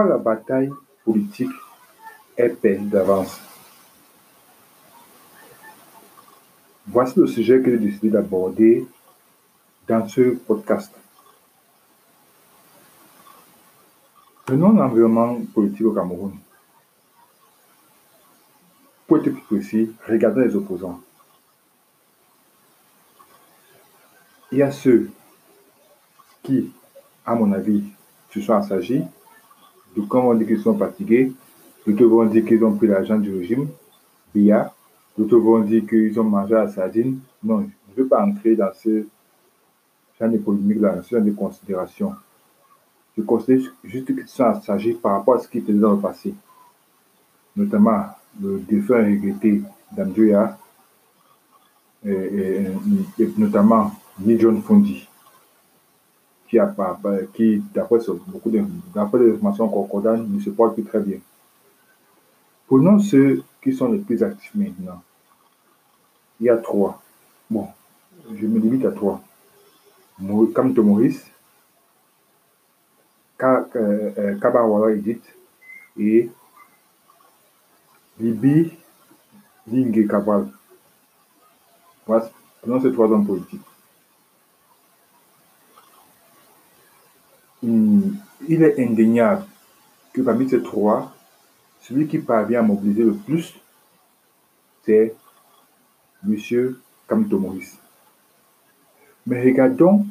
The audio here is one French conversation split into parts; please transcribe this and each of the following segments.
Pourquoi la bataille politique est perdue d'avance? Voici le sujet que j'ai décidé d'aborder dans ce podcast. Prenons l'environnement politique au Cameroun. Pour être plus précis, regardons les opposants. Il y a ceux qui, à mon avis, se sont assagis. D'autres vont dire qu'ils sont fatigués. D'autres vont dire qu'ils ont pris l'argent du régime, BIA. D'autres vont dire qu'ils ont mangé la sardine. Non, je ne veux pas entrer dans ce genre de polémique-là, ce genre de considération. Je considère juste qu'ils sont assagis par rapport à ce qu'ils faisaient dans le passé. Notamment le défunt regretté et, et, et, notamment ni John Fondi, qui, qui d'après beaucoup d'informations concordantes, ne se porte plus très bien. Prenons ceux qui sont les plus actifs maintenant. Il y a trois. Bon, je me limite à trois. Kamto Maurice, Kabawara Edith et Libi Lingue Cabral. Voilà, prenons ces trois hommes politiques. Il est indéniable que parmi ces trois, celui qui parvient à mobiliser le plus, c'est M. Kamto Maurice. Mais regardons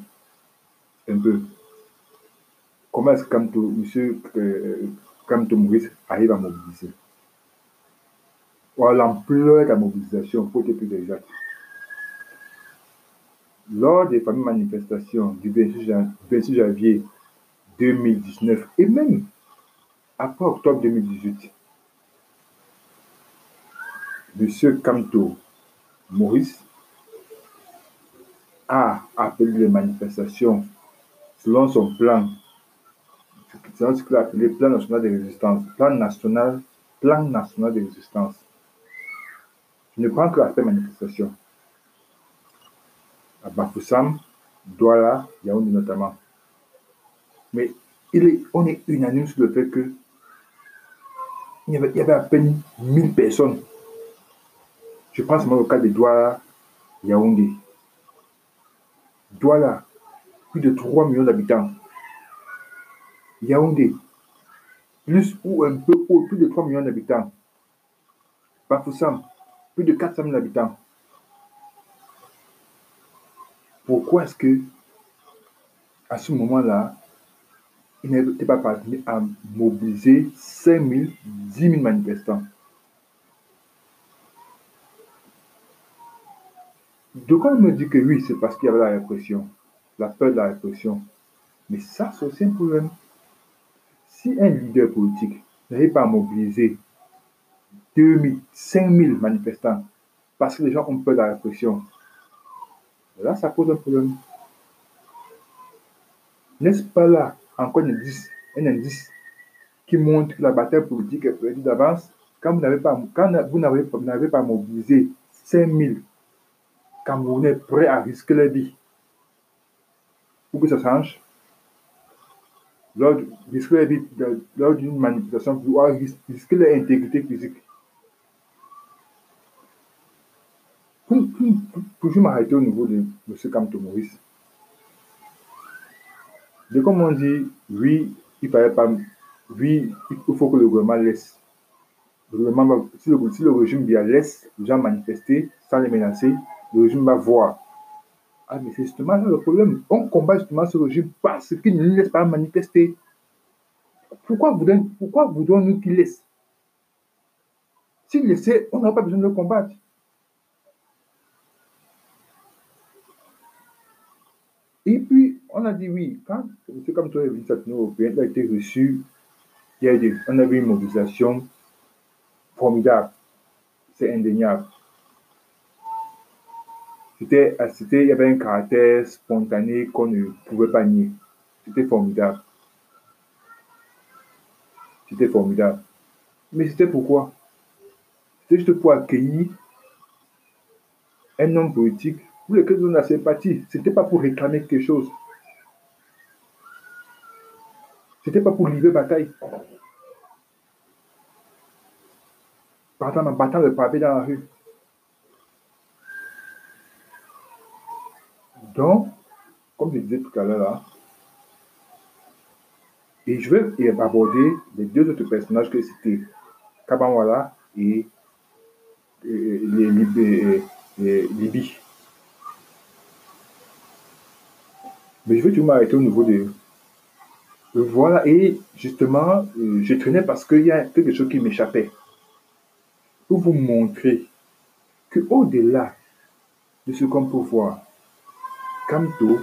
un peu comment est-ce que Kamto, M. Euh, Kamto Maurice arrive à mobiliser. Ou l'ampleur de la mobilisation, pour être plus exact. Lors des fameuses manifestations du 26 janvier 2019 et même après octobre 2018, Monsieur Kamto Maurice a appelé les manifestations selon son plan, selon ce qu'il a appelé plan national de résistance, plan national, plan national de résistance. Je ne prends que l'aspect manifestation. À Bafoussam, Douala, Yaoundé notamment. Mais il est, on est unanime sur le fait que il y avait, il y avait à peine 1000 personnes. Je pense moi au cas de Douala, Yaoundé. Douala, plus de 3 millions d'habitants. Yaoundé, plus ou un peu ou plus de 3 millions d'habitants. Bafoussam, plus de 400 000 habitants. Pourquoi est-ce que, à ce moment-là, il n'était pas parvenu à mobiliser 5 000, 10 000 manifestants. Donc on me dit que oui, c'est parce qu'il y avait la répression, la peur de la répression. Mais ça, c'est aussi un problème. Si un leader politique n'arrive pas à mobiliser 2 000, 5 000 manifestants parce que les gens ont peur de la répression, là, ça pose un problème. N'est-ce pas là encore un indice, un indice qui montre que la bataille politique est perdue d'avance quand vous n'avez pas, quand vous n'avez pas mobilisé 5000 Camerounais prêts à risquer leur vie pour que ça change. Lors, risquer lors d'une manifestation pour risquer leur intégrité physique. Pour, pour, m'arrêter au niveau de M. Kamto Maurice, de comme on dit, oui, il fallait pas, oui, il faut que le gouvernement laisse. Le gouvernement si, le, si le régime bien laisse les gens manifester sans les menacer, le régime va voir. Ah, mais c'est justement là le problème. On combat justement ce régime parce qu'il ne laisse pas manifester. Pourquoi vous donnez, pourquoi qu'il laisse? S'il laissait, on n'aurait pas besoin de le combattre. Et puis, on a dit oui, quand M. Kamto est venu à l'Union européenne, il a été reçu, il y a eu on a vu une mobilisation formidable, c'est indéniable. C'était, il y avait un caractère spontané qu'on ne pouvait pas nier. C'était formidable. C'était formidable. Mais c'était pourquoi? C'était juste pour accueillir un homme politique pour lequel on a sympathie. Ce n'était pas pour réclamer quelque chose. C'était pas pour livrer bataille. Partant en battant le pavé dans la rue. Donc, comme je disais tout à l'heure là, et je vais aborder les deux autres personnages que c'était Kabamwala et, les, Libye. Mais je vais tout m'arrêter au niveau de. Voilà, et justement, euh, je traînais parce qu'il y a quelque chose qui m'échappait. Pour vous montrer que au-delà de ce qu'on peut voir, Camto,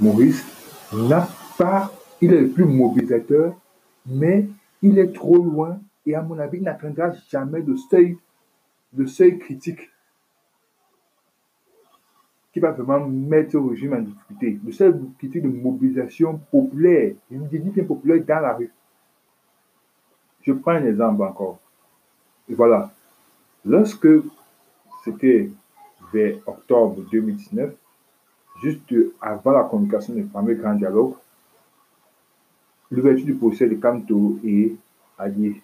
Maurice, n'a pas, il est le plus mobilisateur, mais il est trop loin et à mon avis, il n'atteindra jamais de seuil, de seuil critique qui va vraiment mettre le régime en difficulté. Le seul critique de mobilisation populaire, une bien populaire dans la rue. Je prends un exemple encore. Et voilà. Lorsque c'était vers octobre 2019, juste avant la communication du fameux grand dialogue, l'ouverture du procès de Camto et Allier.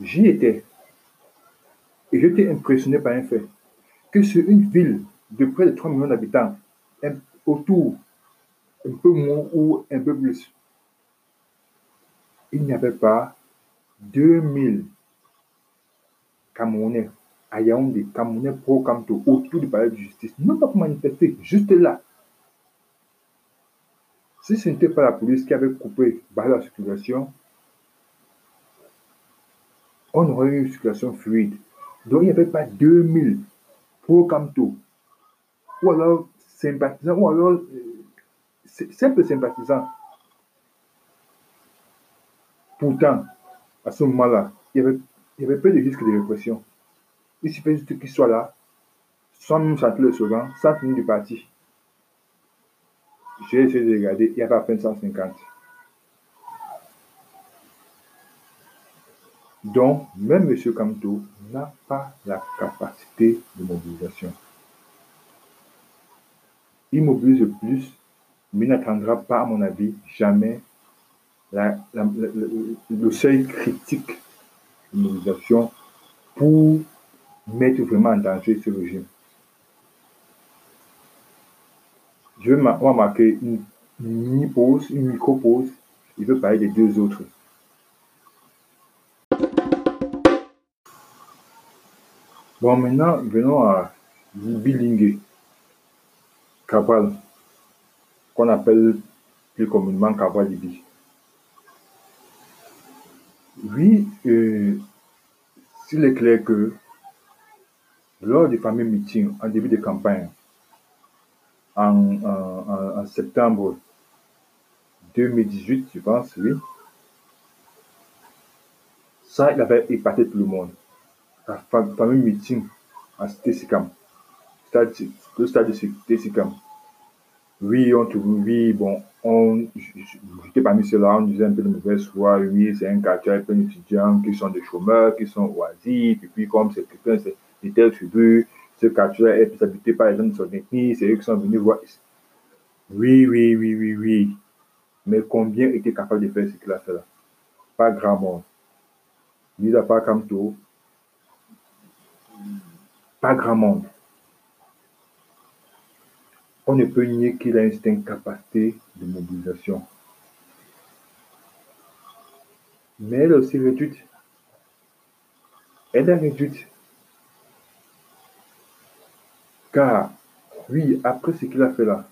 J'y étais. Et j'étais impressionné par un fait. Que sur une ville de près de 3 millions d'habitants, autour, un peu moins ou un peu plus, il n'y avait pas 2000 Camerounais à Yaoundé, Camerounais pro-Camto, autour du palais de justice, non pas pour manifester, juste là. Si ce n'était pas la police qui avait coupé la circulation, on aurait eu une circulation fluide. Donc il n'y avait pas 2000 pro-Camto, ou alors sympathisants, ou alors euh, simples sympathisants. Pourtant, à ce moment-là, il y avait, il y avait peu de risque de répression. Il suffit juste qu'ils soient là, sans même chanter le sans tenir du parti. J'ai essayé de regarder, il y avait à peine 150. Donc, même M. Kamto n'a pas la capacité de mobilisation. Il mobilise plus, mais n'atteindra pas, à mon avis, jamais le seuil critique de mobilisation pour mettre vraiment en danger ce régime. Je vais marquer une mini-pause, une micro-pause. Il veut parler des deux autres. Bon, maintenant, venons à Bilingue, Cabral, qu'on appelle plus communément Cabral. Oui, euh, s'il est clair que lors du fameux meeting en début de campagne, en, septembre 2018, je pense, oui, ça, il avait épaté tout le monde. Le fameux meeting à Stécicam, le stade de Stécicam. Oui, on trouve, oui, bon, on, j'étais parmi ceux-là, on disait un peu de mauvaise foi, oui, c'est un quartier plein d'étudiants qui sont des chômeurs, qui sont oisifs, et puis comme c'est quelqu'un, c'est de telle tribu, ce quartier est habité par les gens de son ethnie, c'est eux qui sont venus voir. Oui, oui, oui, oui, oui. Mais combien étaient capables de faire ce qu'il a fait là? Pas grand monde. Mis à part Kamto, pas grand monde. On ne peut nier qu'il a une capacité de mobilisation. Mais elle aussi réduite. Elle est réduite. Car, oui, après ce qu'il a fait là,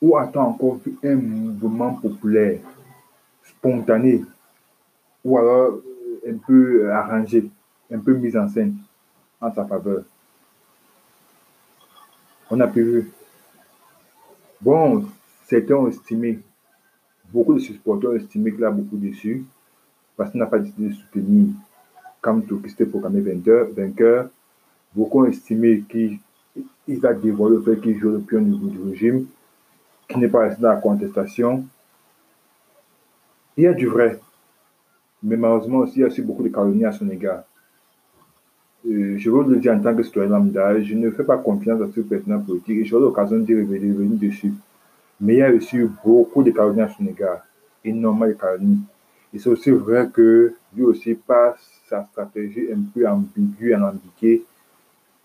ou attend encore un mouvement populaire, spontané, ou alors un peu arrangé, un peu mis en scène? Sa faveur. On a pu vu. Bon, certains ont estimé, beaucoup de supporters ont estimé qu'il a beaucoup déçu, parce qu'il n'a pas décidé de soutenir tout qui s'était proclamé vainqueur, Beaucoup ont estimé qu'il va dévoiler le fait qu'il joue le pion niveau du régime, qui n'est pas resté dans la contestation. Il y a du vrai, mais malheureusement aussi, il y a aussi beaucoup de calomnies à son égard. Euh, je veux le dire en tant que citoyen lambda, je ne fais pas confiance à ce président politique et j'aurai l'occasion de revenir dessus. Mais il y a aussi beaucoup de calomnies à son égard, énormément de calomnies. Et c'est aussi vrai que lui aussi, par sa stratégie un peu ambiguë et alambiquée,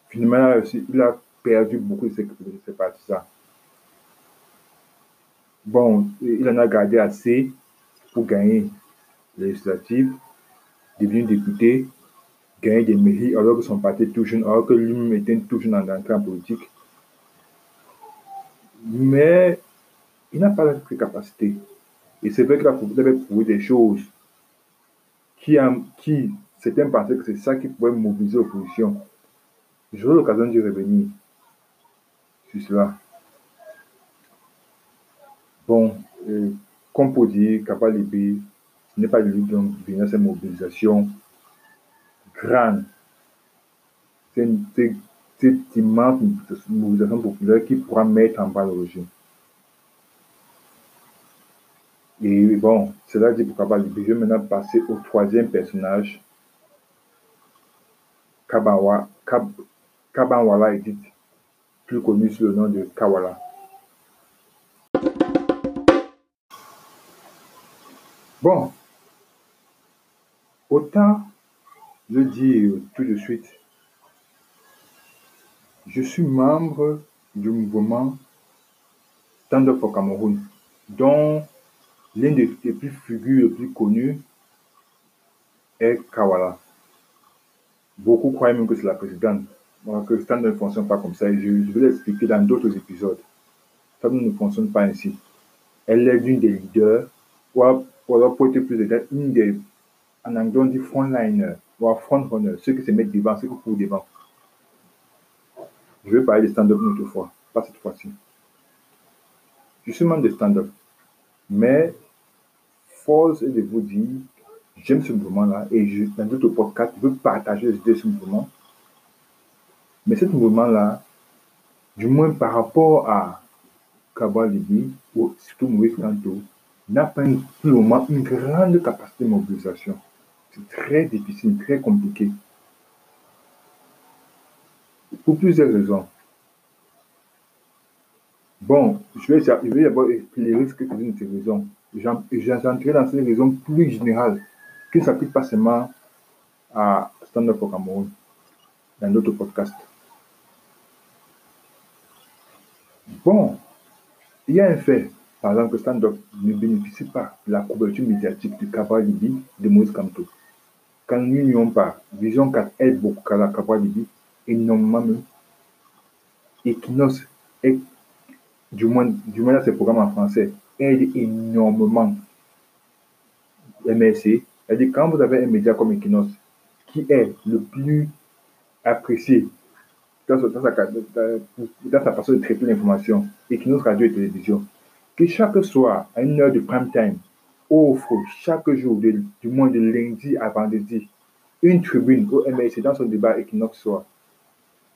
finalement, il a perdu beaucoup de ses, de ses partisans. Bon, il en a gardé assez pour gagner les devenir député, gagner des mairies alors que son parti est tout alors que lui-même était tout jeune en entrée en politique. Mais il n'a pas la capacité. Et c'est vrai qu'il avait prouvé des choses qui, qui certains pensaient que c'est ça qui pouvait mobiliser l'opposition. J'aurai l'occasion d'y revenir sur cela. Bon, euh, comme pour dire, ce n'est pas lui qui vient cette mobilisation C'est une, immense mobilisation populaire qui pourra mettre en bas le régime. Et bon, cela dit pour Kabalibi. Je vais maintenant passer au troisième personnage, Kabawa, Kab, Kabanwala Edith, plus connu sous le nom de Kawala. Bon, autant je dis tout de suite, je suis membre du mouvement Stand Up for Cameroun, dont l'une des, plus figures les plus connues est Kawala. Beaucoup croient même que c'est la présidente. Que Stand ne fonctionne pas comme ça. je, je vais l'expliquer dans d'autres épisodes. Stand ne fonctionne pas ainsi. Elle est l'une des leaders, ou alors pour être plus exact, une des, en anglais on dit frontliner, ou frontrunner, ceux qui se mettent devant, ceux qui courent devant. Je vais parler de stand-up une autre fois, pas cette fois-ci. Je suis membre de stand-up. Mais, force est de vous dire, j'aime ce mouvement-là et je, dans d'autres podcasts, je veux partager ce mouvement. Mais ce mouvement-là, du moins par rapport à Kabal Libi, ou surtout Maurice Kanto, n'a pas une grande capacité de mobilisation. C'est très difficile, très compliqué. Pour plusieurs raisons. Bon, je vais, d'abord éclairer ce que une ces raisons. J'entrerai dans ces raisons plus générales qui ne s'appliquent pas seulement à Stand Up for Cameroun, dans d'autres podcasts. Bon, il y a un fait, par exemple, que Stand Up ne bénéficie pas de la couverture médiatique du Libi de Moïse Kamto. Pas, Vision 4 aide beaucoup à la Cabral Libi, énormément même. Equinox est du moins, du moins dans ces programmes en français, aide énormément MSC. C'est-à-dire, quand vous avez un média comme Equinox, qui est le plus apprécié dans, sa, façon de traiter l'information, Equinox Radio et Télévision, que chaque soir, à une heure de prime time, offre chaque jour, du moins de lundi à vendredi, une tribune au MSC dans son débat Equinox soir.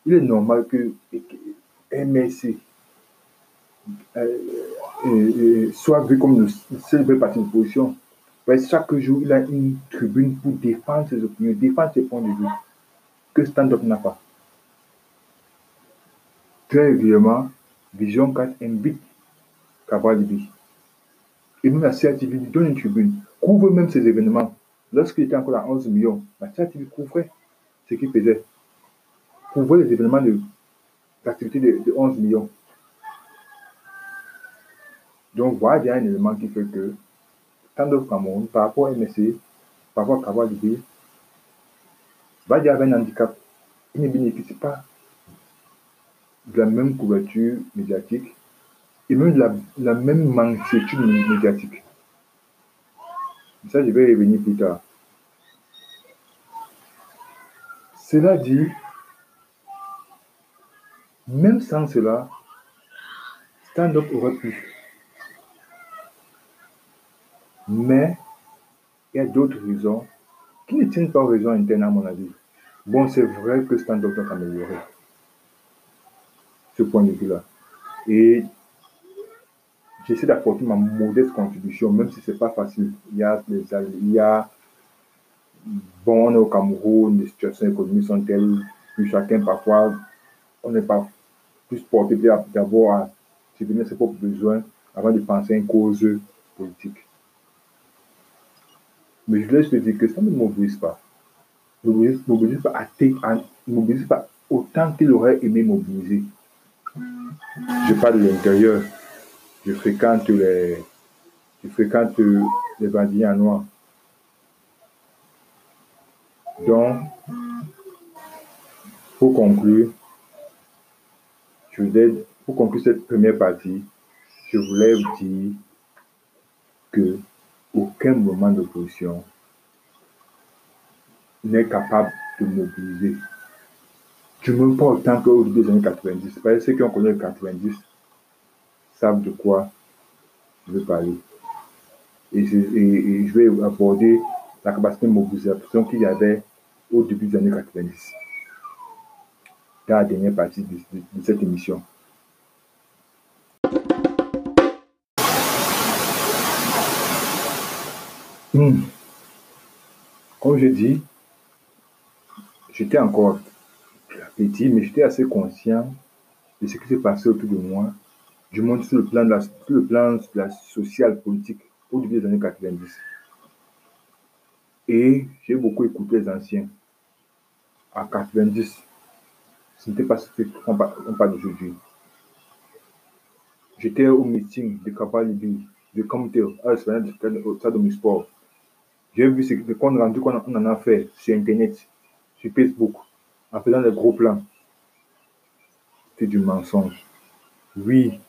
Il est normal que MSC euh, euh, soit vu comme le seul parti d'opposition. Chaque jour, il a une tribune pour défendre ses opinions, défendre ses points de vue, que Stand-up n'a pas. Très régulièrement, Vision 4 invite Cabral Et même la CRTV lui donne une tribune, couvre même ces événements. Lorsqu'il était encore à 11 millions, la CRTV couvrait ce qu'il faisait. Couvrait les événements de, de 11 millions. Donc voilà, a un élément qui fait que tant de Cameroun, par rapport à MSC, par rapport à Kawa va y avoir un handicap. Il ne bénéficie pas de la même couverture médiatique et même la, même mansuétude médiatique. Ça, je vais revenir plus tard. Cela dit, même sans cela, stand-up aurait pu mais il y a d'autres raisons qui ne tiennent pas aux raisons internes, à mon avis. Bon, c'est vrai que stand-up doit améliorer ce point de vue-là. Et j'essaie d'apporter ma modeste contribution, même si ce n'est pas facile. Il y a, les, il bon, au Cameroun, les situations économiques sont telles que chacun, parfois, on n'est pas plus porté d'abord à subvenir ses propres besoins avant de penser à une cause politique. Mais je voulais te dire que ça ne mobilise pas. Ne mobilise pas, à pas autant qu'il aurait aimé mobiliser. Je parle de l'intérieur. Je fréquente les, je les bandits en noir. Donc, pour conclure, pour conclure cette première partie, je voulais vous dire que aucun moment d'opposition n'est capable de mobiliser. Je ne me pas autant qu'au début des années 90. Parce que ceux qui ont connu les 90 de quoi je veux parler. Et je, vais aborder la capacité de mobilisation qu'il y avait au début des années 90, dans la dernière partie de cette émission. Hmm. Comme je dis, j'étais encore petit, mais j'étais assez conscient de ce qui s'est passé autour de moi, du monde sur le plan la, le plan sociale politique au début des années 90. Et j'ai beaucoup écouté les anciens. En 90, ce n'était pas ce qu'on parle d'aujourd'hui. J'étais au meeting de Kabalibi, de Comité, à au stade de sport. J'ai vu ce comptes rendu qu'on en a fait sur Internet, sur Facebook, en faisant des gros plans. C'était du mensonge. Oui,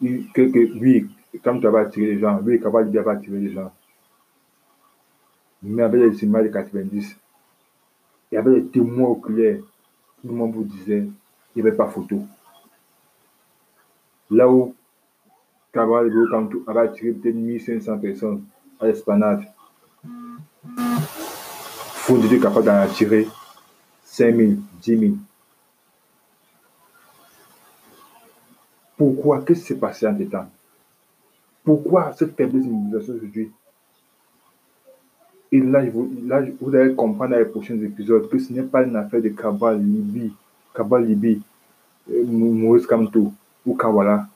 que, oui, comme tu avais attiré les gens, oui, capable de attirer les gens. Mais avec les images de 90, il y avait des témoins oculaires. Tout le monde vous disait, il n'y avait pas photo. Là où Cabral avait attiré peut-être 1500 personnes, à l'esplanade. Faut être capable d'en attirer 5 000, 10 000. Pourquoi? Qu'est-ce qui s'est passé en temps? Pourquoi cette faiblesse de mobilisation aujourd'hui? Et là, vous, là, allez comprendre dans les prochains épisodes que ce n'est pas une affaire de Kabal Libye, Kabal Libye, euh, Maurice Kamto ou Kawala.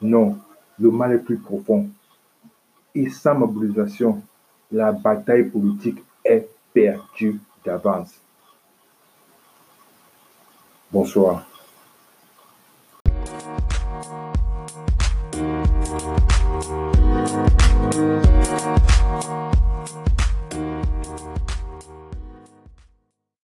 Non, le mal est plus profond et sans mobilisation, la bataille politique est perdue d'avance. Bonsoir.